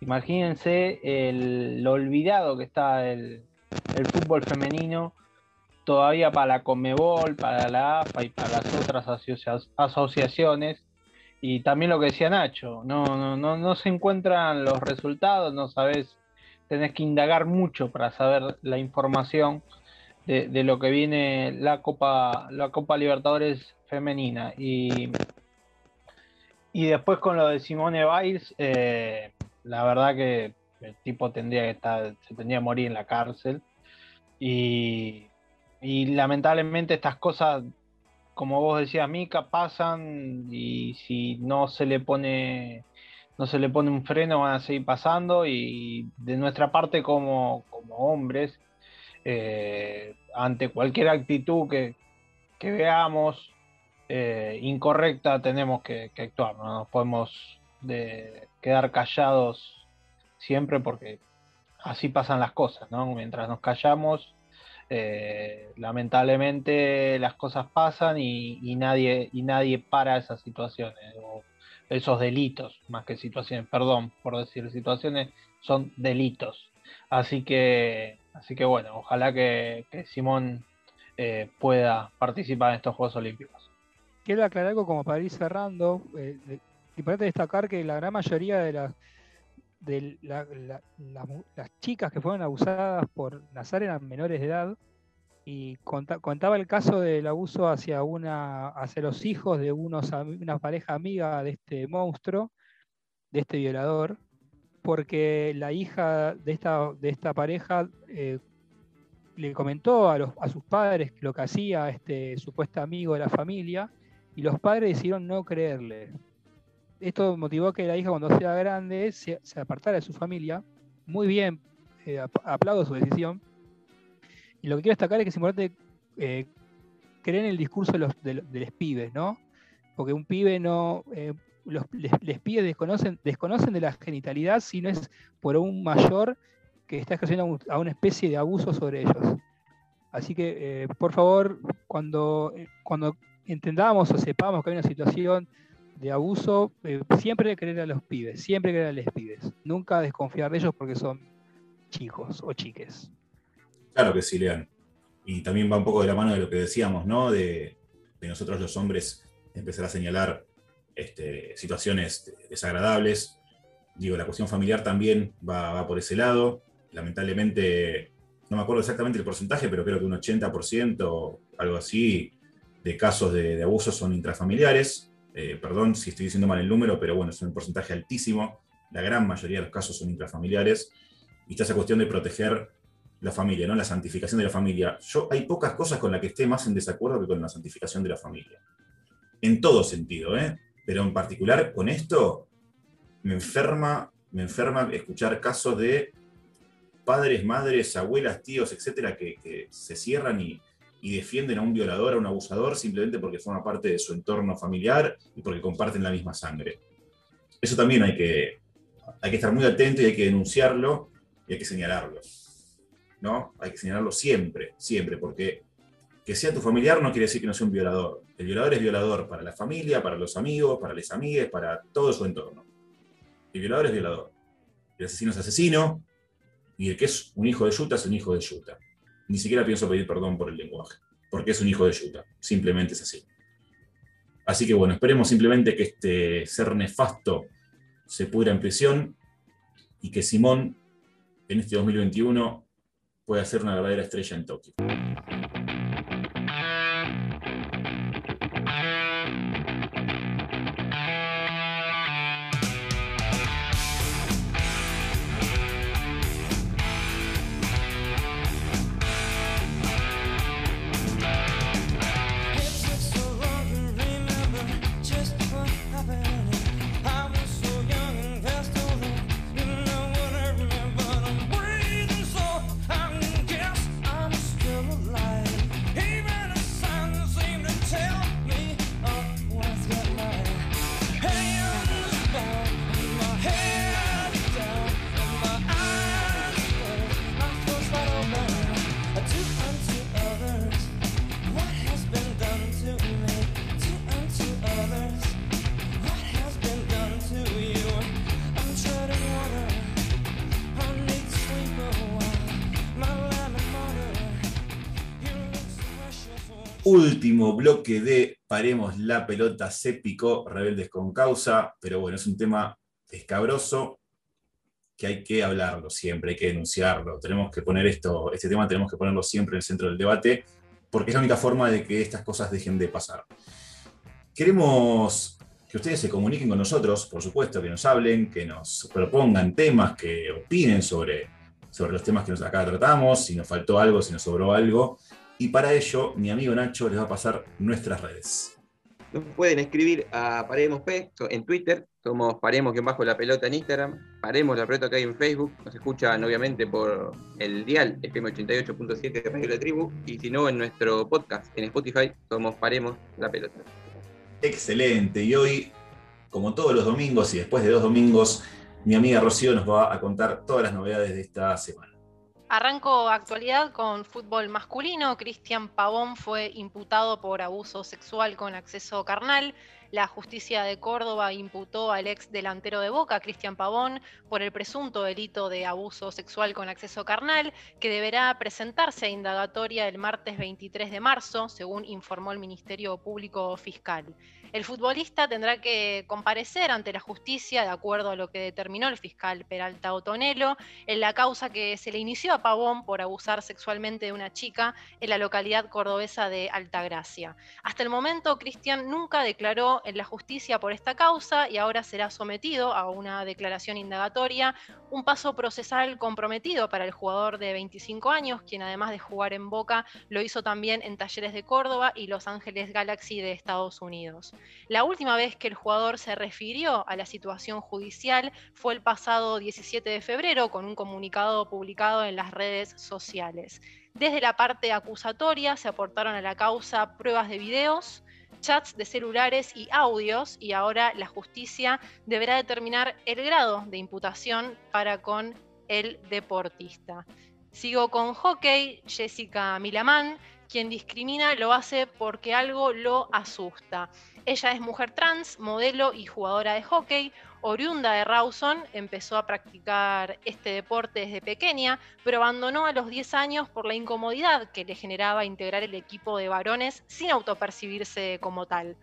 Imagínense el, olvidado que está el, fútbol femenino todavía para la Conmebol, para la AFA y para las otras asocia- asociaciones. Y también lo que decía Nacho, no, no, no, no se encuentran los resultados, no sabes, tenés que indagar mucho para saber la información de, de lo que viene la Copa, la Copa Libertadores femenina. Y, y después con lo de Simone Biles, eh, la verdad que el tipo tendría que estar, se tendría que morir en la cárcel. Y, y lamentablemente estas cosas como vos decías, Mica, pasan y si no se le pone no se le pone un freno van a seguir pasando y de nuestra parte como, como hombres, eh, ante cualquier actitud que, que veamos eh, incorrecta tenemos que, actuar, no nos podemos de, quedar callados siempre porque así pasan las cosas, ¿no? Mientras nos callamos eh, lamentablemente las cosas pasan y, nadie, y nadie para esas situaciones, o esos delitos, más que situaciones, perdón por decir situaciones, son delitos. Así que, así que bueno, ojalá que, que Simón eh, pueda participar en estos Juegos Olímpicos. Quiero aclarar algo como para ir cerrando. Eh, importante destacar que la gran mayoría de las de la, la, la, las chicas que fueron abusadas por Nazar eran menores de edad y conta, contaba el caso del abuso hacia una hacia los hijos de unos una pareja amiga de este monstruo de este violador, porque la hija de esta, de esta pareja eh, le comentó a, los, a sus padres lo que hacía este supuesto amigo de la familia y los padres decidieron no creerle. Esto motivó que la hija cuando sea grande se, apartara de su familia. Muy bien, eh, aplaudo su decisión. Y lo que quiero destacar es que es importante eh, creer en el discurso de los, de, pibes, ¿no? Porque un pibe no, eh, los, les, pibes desconocen, desconocen de la genitalidad si no es por un mayor que está ejerciendo a una especie de abuso sobre ellos. Así que, por favor, cuando, cuando entendamos o sepamos que hay una situación de abuso, eh, siempre creer a los pibes, siempre creer a los pibes. Nunca desconfiar de ellos porque son chicos o chiques. Claro que sí, Lean. Y también va un poco de la mano de lo que decíamos, ¿no? De, nosotros los hombres empezar a señalar este, situaciones desagradables. Digo, la cuestión familiar también va, va por ese lado. Lamentablemente, no me acuerdo exactamente el porcentaje, pero creo que un 80%, algo así, de casos de, abuso son intrafamiliares. Eh, perdón si estoy diciendo mal el número, pero bueno, es un porcentaje altísimo. La gran mayoría de los casos son intrafamiliares. Y está esa cuestión de proteger la familia, ¿no? La santificación de la familia. Yo hay pocas cosas con las que esté más en desacuerdo que con la santificación de la familia. En todo sentido, ¿eh? Pero en particular con esto me enferma, me enferma escuchar casos de padres, madres, abuelas, tíos, etcétera, que se cierran y, y defienden a un violador, a un abusador, simplemente porque forma parte de su entorno familiar y porque comparten la misma sangre. Eso también hay que, hay que estar muy atento y hay que denunciarlo y hay que señalarlo. ¿no? Hay que señalarlo siempre, siempre, porque que sea tu familiar no quiere decir que no sea un violador. El violador es violador para la familia, para los amigos, para las amigas, para todo su entorno. El violador es violador. El asesino es asesino y el que es un hijo de Yuta es un hijo de Yuta ni siquiera pienso pedir perdón por el lenguaje, porque es un hijo de Yuta, simplemente es así. Así que bueno, esperemos simplemente que este ser nefasto se pudra en prisión y que Simón en este 2021 pueda ser una verdadera estrella en Tokio. Último bloque de Paremos la pelota se picó, rebeldes con causa, pero bueno, es un tema escabroso que hay que hablarlo siempre, hay que denunciarlo. Tenemos que poner esto, este tema tenemos que ponerlo siempre en el centro del debate, porque es la única forma de que estas cosas dejen de pasar. Queremos que ustedes se comuniquen con nosotros, por supuesto, que nos hablen, que nos propongan temas, que opinen sobre, sobre los temas que nos acá tratamos, si nos faltó algo, si nos sobró algo. Y para ello, mi amigo Nacho les va a pasar nuestras redes. Nos pueden escribir a Paremos P en Twitter, somos Paremos que bajo la pelota en Instagram, Paremos la pelota que hay en Facebook, nos escuchan obviamente por el dial FM 88.7 de Radio La Tribu, y si no en nuestro podcast en Spotify, somos Paremos la pelota. Excelente, y hoy, como todos los domingos y después de dos domingos, mi amiga Rocío nos va a contar todas las novedades de esta semana. Arranco actualidad con fútbol masculino. Cristian Pavón fue imputado por abuso sexual con acceso carnal. La justicia de Córdoba imputó al ex delantero de Boca, Cristian Pavón, por el presunto delito de abuso sexual con acceso carnal, que deberá presentarse a indagatoria el martes 23 de marzo, según informó el Ministerio Público Fiscal. El futbolista tendrá que comparecer ante la justicia, de acuerdo a lo que determinó el fiscal Peralta Otonelo, en la causa que se le inició a Pavón por abusar sexualmente de una chica en la localidad cordobesa de Altagracia. Hasta el momento, Cristian nunca declaró en la justicia por esta causa y ahora será sometido a una declaración indagatoria, un paso procesal comprometido para el jugador de 25 años, quien además de jugar en Boca, lo hizo también en Talleres de Córdoba y Los Ángeles Galaxy de Estados Unidos. La última vez que el jugador se refirió a la situación judicial fue el pasado 17 de febrero con un comunicado publicado en las redes sociales. Desde la parte acusatoria se aportaron a la causa pruebas de videos, chats de celulares y audios y ahora la justicia deberá determinar el grado de imputación para con el deportista. Sigo con hockey, Jessica Milamán, quien discrimina lo hace porque algo lo asusta. Ella es mujer trans, modelo y jugadora de hockey. Oriunda de Rawson, empezó a practicar este deporte desde pequeña, pero abandonó a los 10 años por la incomodidad que le generaba integrar el equipo de varones sin autopercibirse como tal.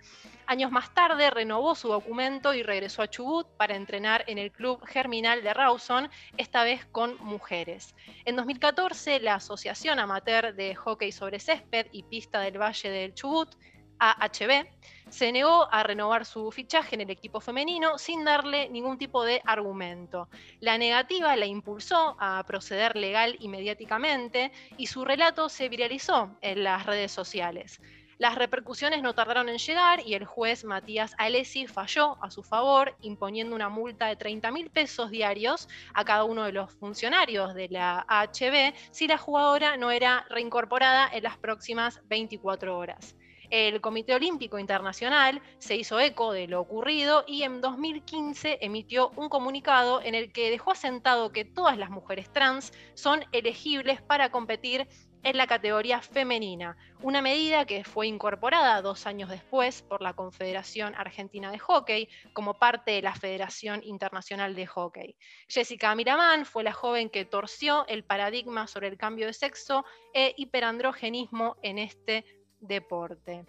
Años más tarde renovó su documento y regresó a Chubut para entrenar en el club Germinal de Rawson, esta vez con mujeres. En 2014, la Asociación Amateur de Hockey sobre Césped y Pista del Valle del Chubut AHB, se negó a renovar su fichaje en el equipo femenino sin darle ningún tipo de argumento. La negativa la impulsó a proceder legal y mediáticamente y su relato se viralizó en las redes sociales. Las repercusiones no tardaron en llegar y el juez Matías Alessi falló a su favor, imponiendo una multa de 30 mil pesos diarios a cada uno de los funcionarios de la AHB si la jugadora no era reincorporada en las próximas 24 horas. El Comité Olímpico Internacional se hizo eco de lo ocurrido y en 2015 emitió un comunicado en el que dejó asentado que todas las mujeres trans son elegibles para competir en la categoría femenina, una medida que fue incorporada dos años después por la Confederación Argentina de Hockey como parte de la Federación Internacional de Hockey. Jessica Miramán fue la joven que torció el paradigma sobre el cambio de sexo e hiperandrogenismo en este deporte.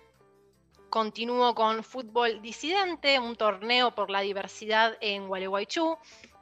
Continúo con fútbol disidente, un torneo por la diversidad en Gualeguaychú.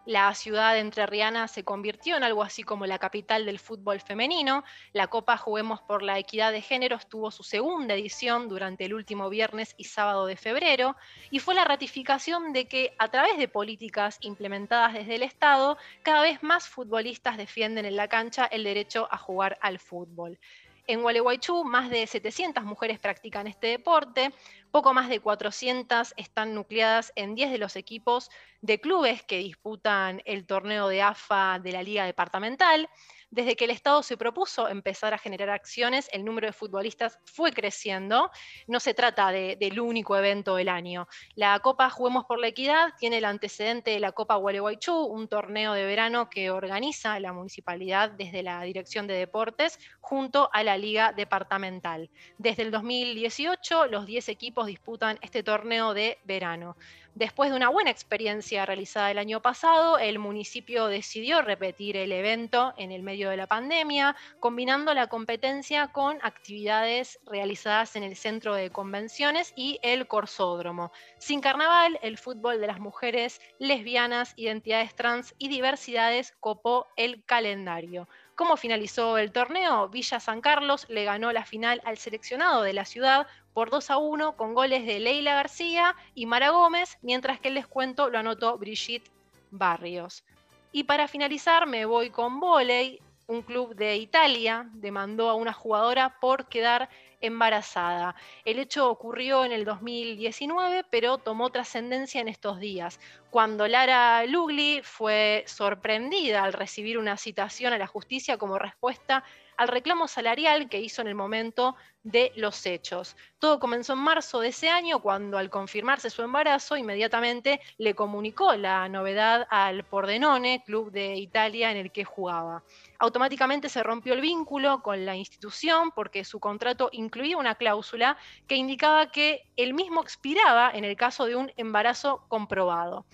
La ciudad entrerriana se convirtió en algo así como la capital del fútbol femenino. La Copa Juguemos por la Equidad de Géneros tuvo su segunda edición durante el último viernes y sábado de febrero y fue la ratificación de que a través de políticas implementadas desde el Estado, cada vez más futbolistas defienden en la cancha el derecho a jugar al fútbol. En Gualeguaychú, más de 700 mujeres practican este deporte, poco más de 400 están nucleadas en 10 de los equipos de clubes que disputan el torneo de AFA de la Liga Departamental desde que el Estado se propuso empezar a generar acciones, el número de futbolistas fue creciendo. No se trata del único evento del año. La Copa Juguemos por la Equidad tiene el antecedente de la Copa Gualeguaychú, un torneo de verano que organiza la municipalidad desde la Dirección de Deportes junto a la Liga Departamental. Desde el 2018, los 10 equipos disputan este torneo de verano. Después de una buena experiencia realizada el año pasado, el municipio decidió repetir el evento en el medio de la pandemia, combinando la competencia con actividades realizadas en el centro de convenciones y el corsódromo. Sin carnaval, el fútbol de las mujeres, lesbianas, identidades trans y diversidades copó el calendario. ¿Cómo finalizó el torneo? Villa San Carlos le ganó la final al seleccionado de la ciudad por 2 a 1 con goles de Leila García y Mara Gómez, mientras que el descuento lo anotó Brigitte Barrios. Y para finalizar me voy con volei. Un club de Italia demandó a una jugadora por quedar embarazada. El hecho ocurrió en el 2019, pero tomó trascendencia en estos días, cuando Lara Lugli fue sorprendida al recibir una citación a la justicia como respuesta al reclamo salarial que hizo en el momento de los hechos. Todo comenzó en marzo de ese año cuando al confirmarse su embarazo inmediatamente le comunicó la novedad al Pordenone, club de Italia en el que jugaba. Automáticamente se rompió el vínculo con la institución porque su contrato incluía una cláusula que indicaba que el mismo expiraba en el caso de un embarazo comprobado.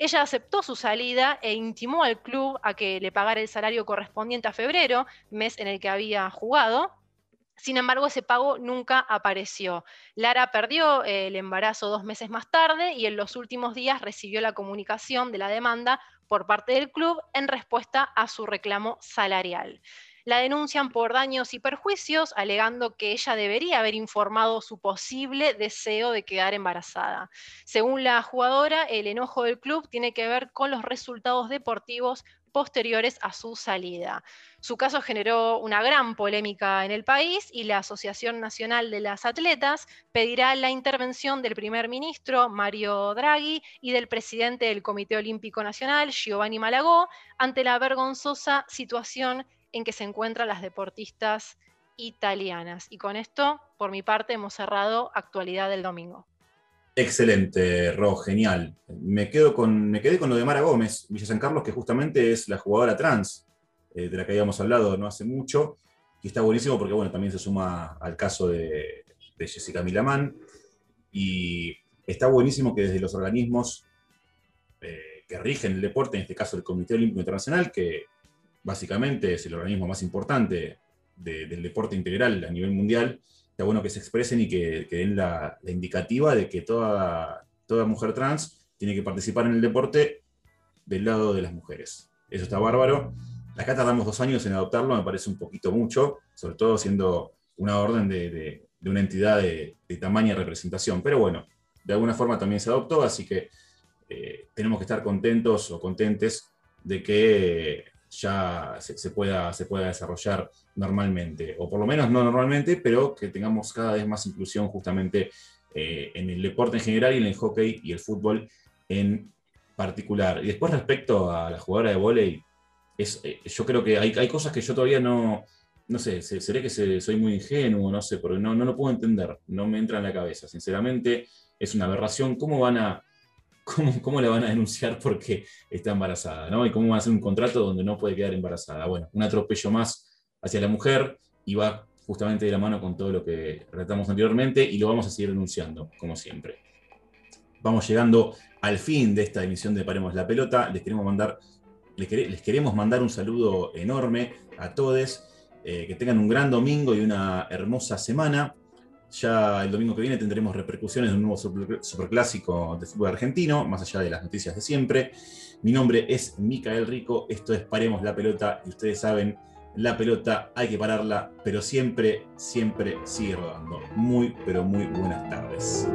Ella aceptó su salida e intimó al club a que le pagara el salario correspondiente a febrero, mes en el que había jugado. Sin embargo, ese pago nunca apareció. Lara perdió eh, el embarazo dos meses más tarde y en los últimos días recibió la comunicación de la demanda por parte del club en respuesta a su reclamo salarial. La denuncian por daños y perjuicios, alegando que ella debería haber informado su posible deseo de quedar embarazada. Según la jugadora, el enojo del club tiene que ver con los resultados deportivos posteriores a su salida. Su caso generó una gran polémica en el país y la Asociación Nacional de las Atletas pedirá la intervención del primer ministro Mario Draghi y del presidente del Comité Olímpico Nacional Giovanni Malagó ante la vergonzosa situación en que se encuentran las deportistas italianas. Y con esto, por mi parte, hemos cerrado actualidad del domingo. Excelente, Ro, genial. Me, quedo con, me quedé con lo de Mara Gómez, Villa San Carlos, que justamente es la jugadora trans eh, de la que habíamos hablado no hace mucho, y está buenísimo porque bueno, también se suma al caso de, Jessica Milamán, y está buenísimo que desde los organismos eh, que rigen el deporte, en este caso el Comité Olímpico Internacional, que básicamente es el organismo más importante del deporte integral a nivel mundial, está bueno que se expresen y que, den la, indicativa de que toda, toda mujer trans tiene que participar en el deporte del lado de las mujeres. Eso está bárbaro. Acá tardamos dos años en adoptarlo, me parece un poquito mucho, sobre todo siendo una orden de, una entidad de, tamaño y representación. Pero bueno, de alguna forma también se adoptó, así que eh, tenemos que estar contentos o contentes de que ya se, pueda, se pueda desarrollar normalmente, o por lo menos no normalmente, pero que tengamos cada vez más inclusión justamente eh, en el deporte en general y en el hockey y el fútbol en particular. Y después respecto a la jugadora de vóley, es, eh, yo creo que hay, hay, cosas que yo todavía no, no sé, seré que soy muy ingenuo, no sé, porque no, no lo puedo entender, no me entra en la cabeza. Sinceramente, es una aberración. ¿Cómo van a ¿cómo, ¿cómo, la van a denunciar porque está embarazada? ¿no? ¿Y cómo va a hacer un contrato donde no puede quedar embarazada? Bueno, un atropello más hacia la mujer y va justamente de la mano con todo lo que tratamos anteriormente y lo vamos a seguir denunciando, como siempre. Vamos llegando al fin de esta emisión de Paremos la Pelota. Les queremos mandar, les, queremos mandar un saludo enorme a todos. Eh, que tengan un gran domingo y una hermosa semana. Ya el domingo que viene tendremos repercusiones de un nuevo superclásico de fútbol argentino, más allá de las noticias de siempre. Mi nombre es Micael Rico, esto es Paremos la Pelota y ustedes saben, la pelota hay que pararla, pero siempre, siempre sigue rodando. Muy, pero muy buenas tardes.